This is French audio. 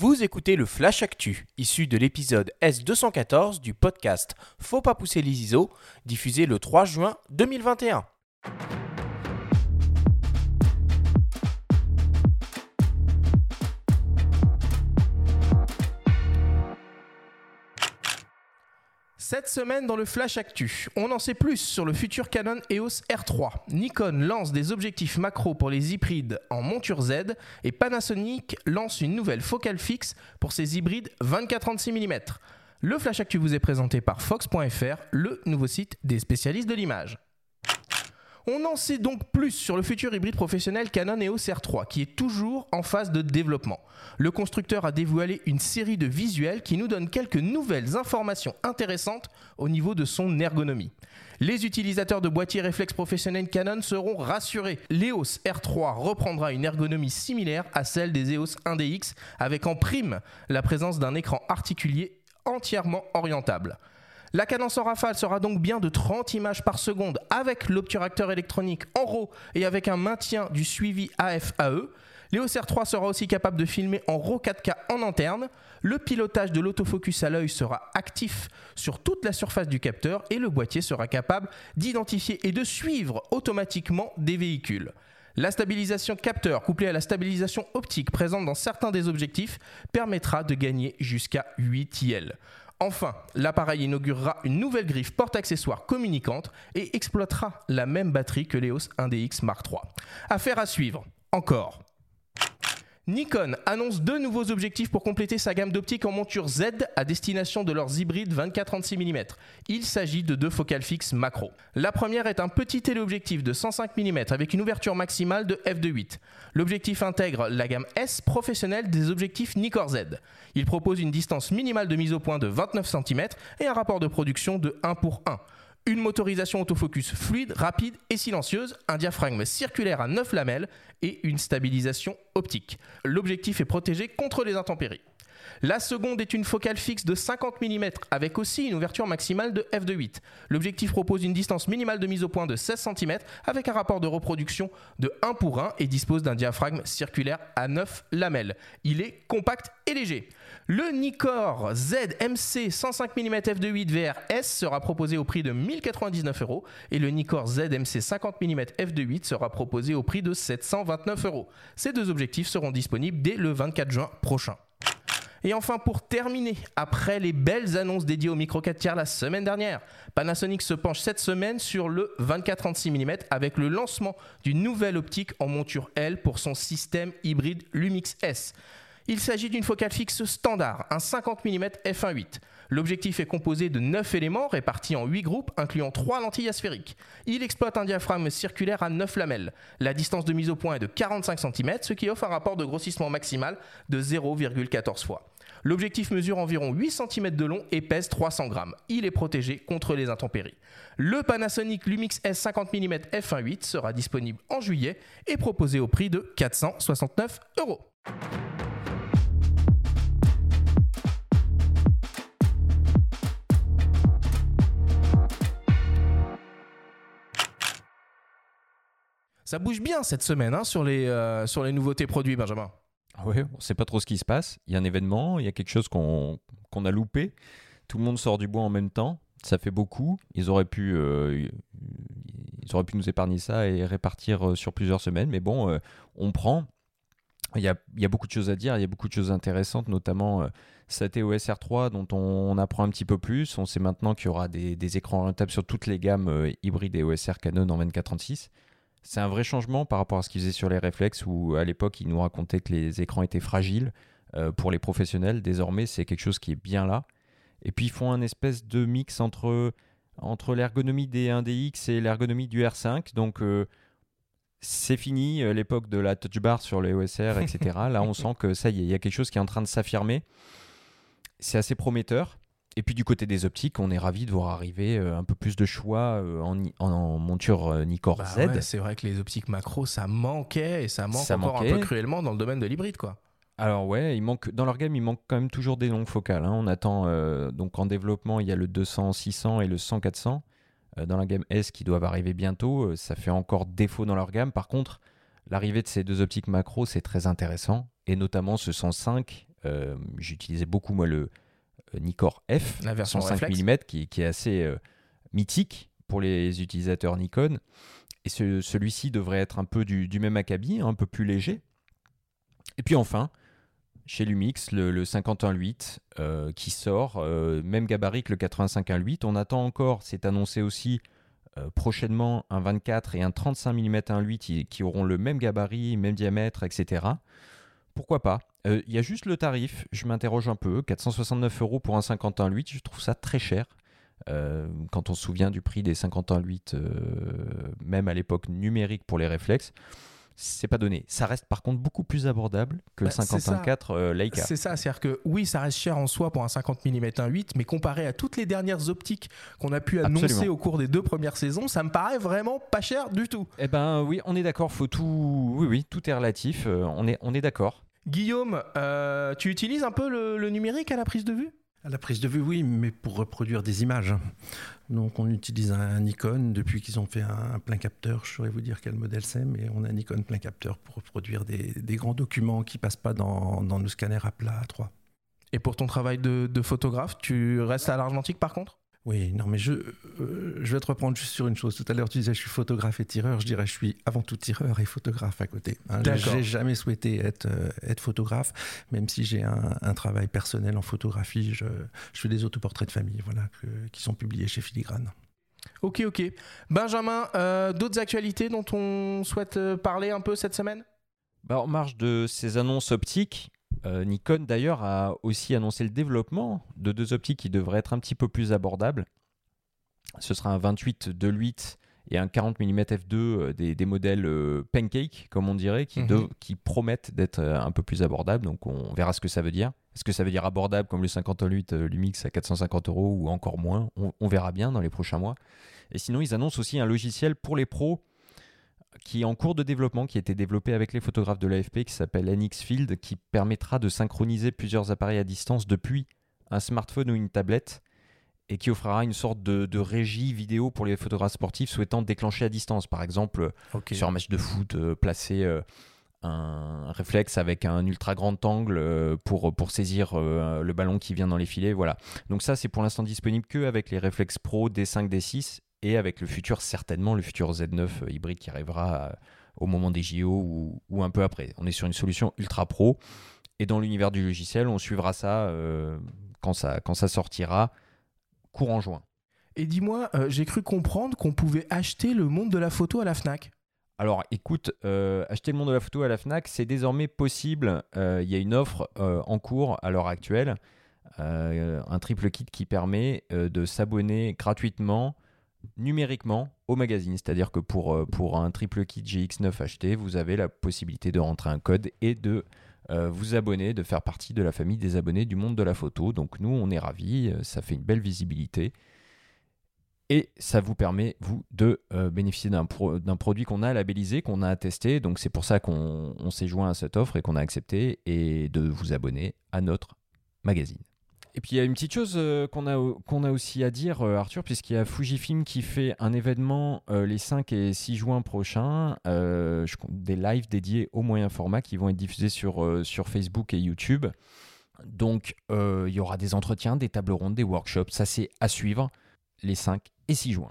Vous écoutez le Flash Actu, issu de l'épisode S214 du podcast Faut pas pousser les ISO, diffusé le 3 juin 2021. Cette semaine dans le Flash Actu, on en sait plus sur le futur Canon EOS R3. Nikon lance des objectifs macro pour les hybrides en monture Z et Panasonic lance une nouvelle focale fixe pour ses hybrides 24-36 mm. Le Flash Actu vous est présenté par Fox.fr, le nouveau site des spécialistes de l'image. On en sait donc plus sur le futur hybride professionnel Canon EOS R3 qui est toujours en phase de développement. Le constructeur a dévoilé une série de visuels qui nous donnent quelques nouvelles informations intéressantes au niveau de son ergonomie. Les utilisateurs de boîtiers réflexes professionnels Canon seront rassurés. L'EOS R3 reprendra une ergonomie similaire à celle des EOS 1DX avec en prime la présence d'un écran articulé entièrement orientable. La cadence en rafale sera donc bien de 30 images par seconde avec l'obturateur électronique en RAW et avec un maintien du suivi AFAE. L'EOS R3 sera aussi capable de filmer en RAW 4K en interne. Le pilotage de l'autofocus à l'œil sera actif sur toute la surface du capteur et le boîtier sera capable d'identifier et de suivre automatiquement des véhicules. La stabilisation capteur couplée à la stabilisation optique présente dans certains des objectifs permettra de gagner jusqu'à 8 IL. Enfin, l'appareil inaugurera une nouvelle griffe porte-accessoires communicante et exploitera la même batterie que l'EOS 1DX Mark III. Affaire à suivre. Encore. Nikon annonce deux nouveaux objectifs pour compléter sa gamme d'optiques en monture Z à destination de leurs hybrides 24-36 mm. Il s'agit de deux focales fixes macro. La première est un petit téléobjectif de 105 mm avec une ouverture maximale de f2.8. L'objectif intègre la gamme S professionnelle des objectifs Nikkor Z. Il propose une distance minimale de mise au point de 29 cm et un rapport de production de 1 pour 1 une motorisation autofocus fluide, rapide et silencieuse, un diaphragme circulaire à 9 lamelles et une stabilisation optique. L'objectif est protégé contre les intempéries. La seconde est une focale fixe de 50 mm avec aussi une ouverture maximale de f2.8. L'objectif propose une distance minimale de mise au point de 16 cm avec un rapport de reproduction de 1 pour 1 et dispose d'un diaphragme circulaire à 9 lamelles. Il est compact et léger. Le Nikkor ZMC 105 mm f2.8 VRS sera proposé au prix de 1099 euros et le Nikkor ZMC 50 mm f2.8 sera proposé au prix de 729 euros. Ces deux objectifs seront disponibles dès le 24 juin prochain. Et enfin, pour terminer, après les belles annonces dédiées au micro 4 tiers la semaine dernière, Panasonic se penche cette semaine sur le 24-36 mm avec le lancement d'une nouvelle optique en monture L pour son système hybride Lumix S. Il s'agit d'une focale fixe standard, un 50 mm f1.8. L'objectif est composé de 9 éléments répartis en 8 groupes incluant 3 lentilles asphériques. Il exploite un diaphragme circulaire à 9 lamelles. La distance de mise au point est de 45 cm, ce qui offre un rapport de grossissement maximal de 0,14 fois. L'objectif mesure environ 8 cm de long et pèse 300 grammes. Il est protégé contre les intempéries. Le Panasonic Lumix S 50 mm f1.8 sera disponible en juillet et proposé au prix de 469 euros. Ça bouge bien cette semaine hein, sur, les, euh, sur les nouveautés produits, Benjamin. Oui, on ne sait pas trop ce qui se passe. Il y a un événement, il y a quelque chose qu'on a loupé. Tout le monde sort du bois en même temps. Ça fait beaucoup. Ils auraient pu, euh, ils auraient pu nous épargner ça et répartir euh, sur plusieurs semaines. Mais bon, on prend. Il y, a, il y, a, beaucoup de choses à dire, il y a beaucoup de choses intéressantes, notamment cette EOS R3 dont on, apprend un petit peu plus. On sait maintenant qu'il y aura des, des, écrans orientables sur toutes les gammes hybrides EOS R Canon en 2436. C'est un vrai changement par rapport à ce qu'ils faisaient sur les réflexes où à l'époque ils nous racontaient que les écrans étaient fragiles euh, pour les professionnels. Désormais, c'est quelque chose qui est bien là. Et puis ils font un espèce de mix entre, entre l'ergonomie des 1DX et l'ergonomie du R5. Donc euh, c'est fini euh, l'époque de la touch bar sur les OSR, etc. là, on sent que ça y est, il y a quelque chose qui est en train de s'affirmer. C'est assez prometteur. Et puis du côté des optiques, on est ravi de voir arriver euh, un peu plus de choix euh, en, monture euh, Nikkor bah Z. c'est vrai que les optiques macro, ça manquait et ça manque encore un peu cruellement dans le domaine de l'hybride, quoi. Alors ouais, il manque dans leur gamme, il manque quand même toujours des longues focales. Hein. On attend donc en développement, il y a le 200-600 et le 100-400 dans la gamme S qui doivent arriver bientôt. ça fait encore défaut dans leur gamme. Par contre, l'arrivée de ces deux optiques macro, c'est très intéressant et notamment ce 105 Euh, J'utilisais beaucoup, moi, le Nikkor F, La version 105 réflexe. mm, qui, qui est assez euh, mythique pour les utilisateurs Nikon. Et ce- celui-ci devrait être un peu du, du même acabit, un peu plus léger. Et puis enfin, chez Lumix, le, le 51.8 euh, qui sort, euh, même gabarit que le 85.1.8. On attend encore, c'est annoncé aussi euh, prochainement, un 24 et un 35 mm 1.8 qui, qui auront le même gabarit, même diamètre, etc. Pourquoi pas Euh, Il y a juste le tarif, je m'interroge un peu. 469 euros pour un 51.8, je trouve ça très cher. Euh, quand on se souvient du prix des 51.8, euh, même à l'époque numérique pour les réflexes, c'est pas donné. Ça reste par contre beaucoup plus abordable que Bah, le c'est ça. 51.4 euh, Leica. C'est ça, c'est-à-dire que oui, ça reste cher en soi pour un 50 mm 1.8, mais comparé à toutes les dernières optiques qu'on a pu annoncer Absolument. au cours des deux premières saisons, ça me paraît vraiment pas cher du tout. Eh ben oui, on est d'accord, faut tout. Oui, oui, tout est relatif. euh, on est, on est d'accord. Guillaume, euh, tu utilises un peu le, le numérique à la prise de vue? À la prise de vue, oui, mais pour reproduire des images. Donc on utilise un Nikon depuis qu'ils ont fait un, plein capteur. Je saurais vous dire quel modèle c'est, mais on a un Nikon plein capteur pour reproduire des, des grands documents qui passent pas dans, dans nos scanners à plat à 3. Et pour ton travail de, de photographe, tu restes à l'argentique par contre? Oui, non, mais je, euh, je vais te reprendre juste sur une chose. Tout à l'heure, tu disais je suis photographe et tireur. Je dirais je suis avant tout tireur et photographe à côté. Hein, j'ai jamais souhaité être, euh, être photographe, même si j'ai un, un travail personnel en photographie. Je, je fais des autoportraits de famille, voilà, que- qui sont publiés chez Filigrane. Ok, ok. Benjamin, euh, d'autres actualités dont on souhaite parler un peu cette semaine? Bah, en marge de ces annonces optiques, euh, Nikon d'ailleurs a aussi annoncé le développement de deux optiques qui devraient être un petit peu plus abordables. Ce sera un 28 de 8 et un 40 mm f2 euh, des, des modèles euh, pancake, comme on dirait, qui, Mhm. de- qui promettent d'être euh, un peu plus abordables. Donc on verra ce que ça veut dire. Est-ce que ça veut dire abordable comme le 58 euh, Lumix à 450 euros ou encore moins? On, on verra bien dans les prochains mois. Et sinon, ils annoncent aussi un logiciel pour les pros qui est en cours de développement, qui a été développé avec les photographes de l'AFP, qui s'appelle NX Field, qui permettra de synchroniser plusieurs appareils à distance depuis un smartphone ou une tablette, et qui offrira une sorte de, de régie vidéo pour les photographes sportifs souhaitant déclencher à distance. Par exemple, sur un match de foot, euh, placer euh, un réflexe avec un ultra grand angle euh, pour, pour saisir euh, le ballon qui vient dans les filets. Voilà. Donc ça, c'est pour l'instant disponible que avec les réflexes Pro D5, D6 et avec le futur, certainement, le futur Z9 euh, hybride qui arrivera euh, au moment des JO ou, ou un peu après. On est sur une solution ultra pro. Et dans l'univers du logiciel, on suivra ça, euh, quand, ça quand ça sortira courant juin. Et dis-moi, euh, j'ai cru comprendre qu'on pouvait acheter le monde de la photo à la FNAC. Alors écoute, euh, acheter le monde de la photo à la FNAC, c'est désormais possible. Euh, Il y a une offre en cours à l'heure actuelle, un triple kit qui permet de s'abonner gratuitement numériquement au magazine. C'est-à-dire que pour, euh, pour un triple kit GX9 acheté, vous avez la possibilité de rentrer un code et de euh, vous abonner, de faire partie de la famille des abonnés du monde de la photo. Donc nous, on est ravis, euh, ça fait une belle visibilité. Et ça vous permet, vous, de bénéficier d'un pro- d'un produit qu'on a labellisé, qu'on a attesté. Donc c'est pour ça qu'on on s'est joint à cette offre et qu'on a accepté et de vous abonner à notre magazine. Et puis il y a une petite chose euh, qu'on a, qu'on a aussi à dire, euh, Arthur, puisqu'il y a Fujifilm qui fait un événement euh, les 5 et 6 juin prochains, des lives dédiés au moyen format qui vont être diffusés sur, sur Facebook et YouTube. Donc il y aura des entretiens, des tables rondes, des workshops, ça c'est à suivre les 5 et 6 juin.